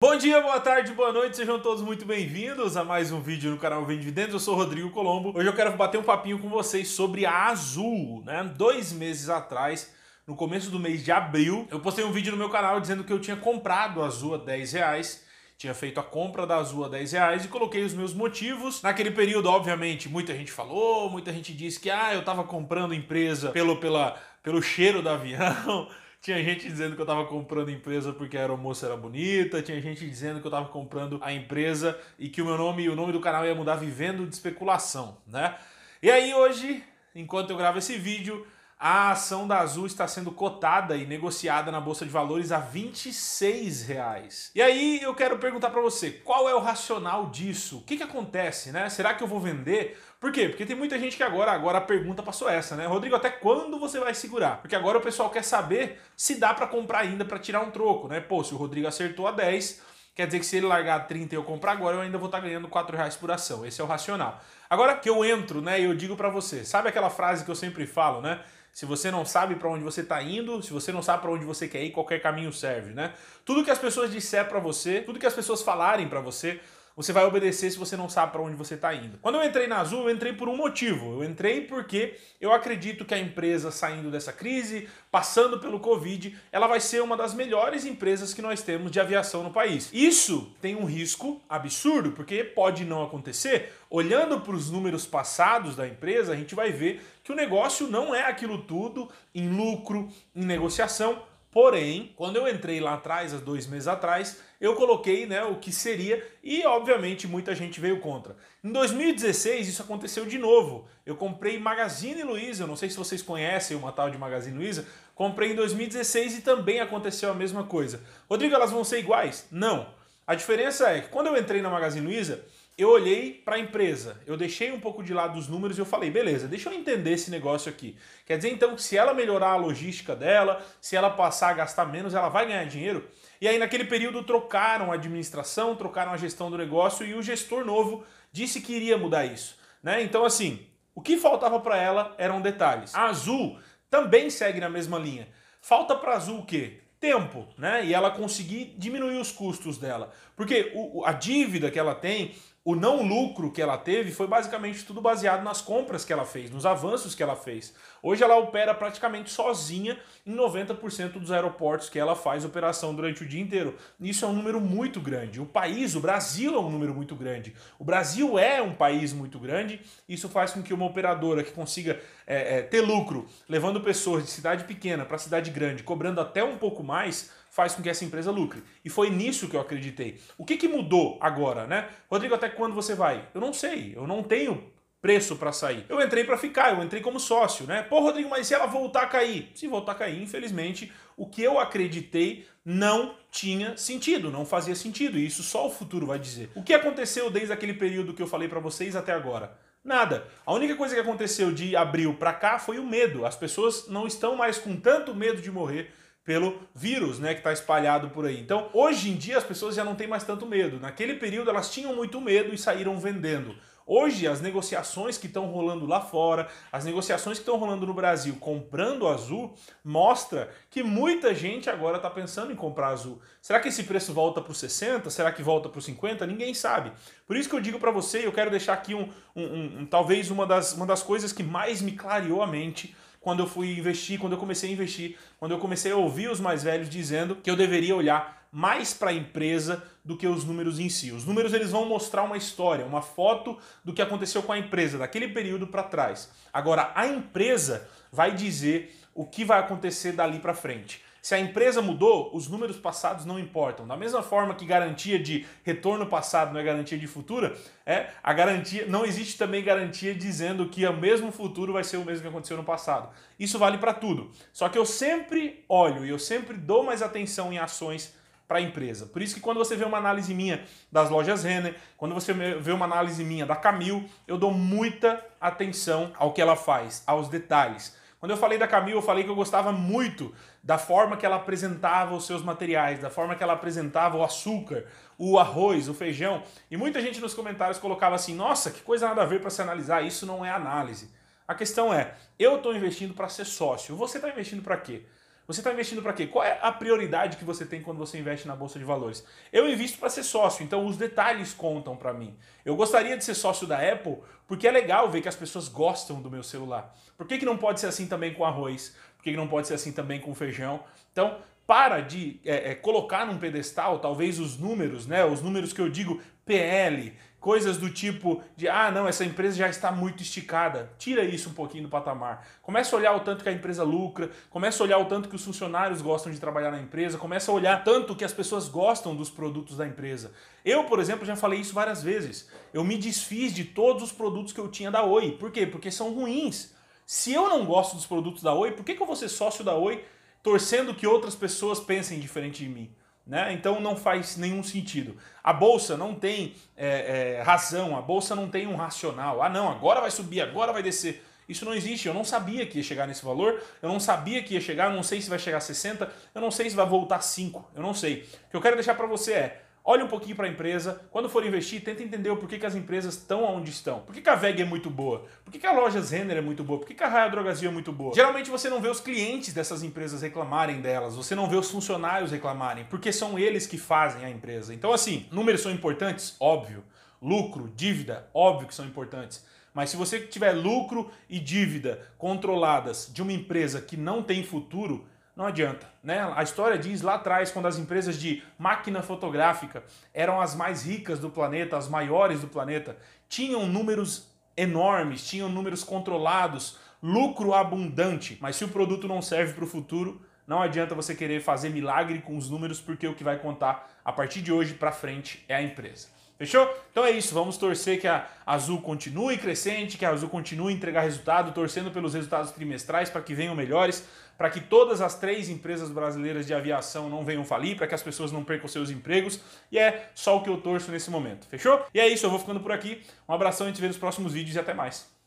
Bom dia, boa tarde, boa noite, sejam todos muito bem-vindos a mais um vídeo no canal Vem Dividendos. Eu sou Rodrigo Colombo. Hoje eu quero bater um papinho com vocês sobre a Azul, né? Dois meses atrás, no começo do mês de abril, eu postei um vídeo no meu canal dizendo que eu tinha comprado a Azul a 10 reais tinha feito a compra da Azul a 10 reais e coloquei os meus motivos. Naquele período, obviamente, muita gente falou, muita gente disse que ah, eu estava comprando empresa pelo, pela, pelo cheiro do avião. Tinha gente dizendo que eu estava comprando empresa porque a aeromoça era bonita, tinha gente dizendo que eu estava comprando a empresa e que o meu nome o nome do canal ia mudar vivendo de especulação, né? E aí hoje, enquanto eu gravo esse vídeo, a ação da Azul está sendo cotada e negociada na Bolsa de Valores a 26 reais. E aí eu quero perguntar para você, qual é o racional disso? O que, que acontece, né? Será que eu vou vender? Por quê? Porque tem muita gente que agora, agora a pergunta passou essa, né? Rodrigo, até quando você vai segurar? Porque agora o pessoal quer saber se dá para comprar ainda para tirar um troco, né? Pô, se o Rodrigo acertou a 10, quer dizer que se ele largar 30 e eu comprar agora, eu ainda vou estar tá ganhando 4 reais por ação. Esse é o racional. Agora que eu entro, né, e eu digo para você, sabe aquela frase que eu sempre falo, né? Se você não sabe para onde você está indo, se você não sabe para onde você quer ir, qualquer caminho serve, né? Tudo que as pessoas disser para você, tudo que as pessoas falarem para você, você vai obedecer se você não sabe para onde você está indo. Quando eu entrei na Azul, eu entrei por um motivo. Eu entrei porque eu acredito que a empresa saindo dessa crise, passando pelo Covid, ela vai ser uma das melhores empresas que nós temos de aviação no país. Isso tem um risco absurdo, porque pode não acontecer. Olhando para os números passados da empresa, a gente vai ver que o negócio não é aquilo tudo em lucro, em negociação, Porém, quando eu entrei lá atrás, há dois meses atrás, eu coloquei né, o que seria e, obviamente, muita gente veio contra. Em 2016, isso aconteceu de novo. Eu comprei Magazine Luiza, eu não sei se vocês conhecem uma tal de Magazine Luiza, comprei em 2016 e também aconteceu a mesma coisa. Rodrigo, elas vão ser iguais? Não. A diferença é que quando eu entrei na Magazine Luiza, eu olhei para a empresa, eu deixei um pouco de lado os números e eu falei, beleza, deixa eu entender esse negócio aqui. Quer dizer então que se ela melhorar a logística dela, se ela passar a gastar menos, ela vai ganhar dinheiro? E aí naquele período trocaram a administração, trocaram a gestão do negócio e o gestor novo disse que iria mudar isso. Né? Então assim, o que faltava para ela eram detalhes. A Azul também segue na mesma linha. Falta para Azul o quê? tempo, né? E ela conseguir diminuir os custos dela. Porque o, a dívida que ela tem o não lucro que ela teve foi basicamente tudo baseado nas compras que ela fez, nos avanços que ela fez. Hoje ela opera praticamente sozinha em 90% dos aeroportos que ela faz operação durante o dia inteiro. Isso é um número muito grande. O país, o Brasil é um número muito grande. O Brasil é um país muito grande. Isso faz com que uma operadora que consiga é, é, ter lucro, levando pessoas de cidade pequena para cidade grande, cobrando até um pouco mais, faz com que essa empresa lucre. E foi nisso que eu acreditei. O que, que mudou agora, né? Rodrigo, até quando você vai? Eu não sei, eu não tenho preço para sair. Eu entrei para ficar, eu entrei como sócio, né? Pô, Rodrigo, mas se ela voltar a cair? Se voltar a cair, infelizmente, o que eu acreditei não tinha sentido, não fazia sentido, e isso só o futuro vai dizer. O que aconteceu desde aquele período que eu falei para vocês até agora? Nada. A única coisa que aconteceu de abril para cá foi o medo. As pessoas não estão mais com tanto medo de morrer pelo vírus, né, que está espalhado por aí. Então, hoje em dia as pessoas já não têm mais tanto medo. Naquele período elas tinham muito medo e saíram vendendo. Hoje, as negociações que estão rolando lá fora, as negociações que estão rolando no Brasil comprando azul, mostra que muita gente agora está pensando em comprar azul. Será que esse preço volta para os 60? Será que volta para os 50? Ninguém sabe. Por isso que eu digo para você, eu quero deixar aqui um, um, um, talvez uma das, uma das coisas que mais me clareou a mente quando eu fui investir, quando eu comecei a investir, quando eu comecei a ouvir os mais velhos dizendo que eu deveria olhar mais para a empresa do que os números em si. Os números eles vão mostrar uma história, uma foto do que aconteceu com a empresa daquele período para trás. Agora a empresa vai dizer o que vai acontecer dali para frente. Se a empresa mudou, os números passados não importam. Da mesma forma que garantia de retorno passado não é garantia de futuro, é a garantia não existe também garantia dizendo que o mesmo futuro vai ser o mesmo que aconteceu no passado. Isso vale para tudo. Só que eu sempre olho e eu sempre dou mais atenção em ações para a empresa. Por isso que quando você vê uma análise minha das lojas Renner, quando você vê uma análise minha da Camil, eu dou muita atenção ao que ela faz, aos detalhes. Quando eu falei da Camille, eu falei que eu gostava muito da forma que ela apresentava os seus materiais, da forma que ela apresentava o açúcar, o arroz, o feijão. E muita gente nos comentários colocava assim: nossa, que coisa nada a ver para se analisar, isso não é análise. A questão é: eu estou investindo para ser sócio, você está investindo para quê? Você está investindo para quê? Qual é a prioridade que você tem quando você investe na bolsa de valores? Eu invisto para ser sócio, então os detalhes contam para mim. Eu gostaria de ser sócio da Apple porque é legal ver que as pessoas gostam do meu celular. Por que, que não pode ser assim também com arroz? Por que, que não pode ser assim também com feijão? Então, para de é, é, colocar num pedestal, talvez os números, né? Os números que eu digo PL, coisas do tipo de ah, não, essa empresa já está muito esticada. Tira isso um pouquinho do patamar. Começa a olhar o tanto que a empresa lucra, começa a olhar o tanto que os funcionários gostam de trabalhar na empresa, começa a olhar tanto que as pessoas gostam dos produtos da empresa. Eu, por exemplo, já falei isso várias vezes. Eu me desfiz de todos os produtos que eu tinha da Oi. Por quê? Porque são ruins. Se eu não gosto dos produtos da Oi, por que, que eu vou ser sócio da Oi torcendo que outras pessoas pensem diferente de mim. Né? Então não faz nenhum sentido. A bolsa não tem é, é, razão, a bolsa não tem um racional. Ah, não, agora vai subir, agora vai descer. Isso não existe. Eu não sabia que ia chegar nesse valor, eu não sabia que ia chegar, eu não sei se vai chegar a 60, eu não sei se vai voltar a 5, eu não sei. O que eu quero deixar para você é: Olhe um pouquinho para a empresa. Quando for investir, tenta entender o porquê que as empresas estão onde estão. Por que, que a VEG é muito boa? Por que, que a loja Renner é muito boa? Por que, que a Raia Drogazil é muito boa? Geralmente você não vê os clientes dessas empresas reclamarem delas. Você não vê os funcionários reclamarem. Porque são eles que fazem a empresa. Então assim, números são importantes? Óbvio. Lucro, dívida, óbvio que são importantes. Mas se você tiver lucro e dívida controladas de uma empresa que não tem futuro, não adianta. Né? A história diz lá atrás, quando as empresas de máquina fotográfica eram as mais ricas do planeta, as maiores do planeta, tinham números enormes, tinham números controlados, lucro abundante. Mas se o produto não serve para o futuro, não adianta você querer fazer milagre com os números, porque o que vai contar a partir de hoje para frente é a empresa. Fechou? Então é isso, vamos torcer que a Azul continue crescente, que a Azul continue a entregar resultado, torcendo pelos resultados trimestrais para que venham melhores, para que todas as três empresas brasileiras de aviação não venham falir, para que as pessoas não percam seus empregos. E é só o que eu torço nesse momento. Fechou? E é isso, eu vou ficando por aqui. Um abração, a gente vê nos próximos vídeos e até mais.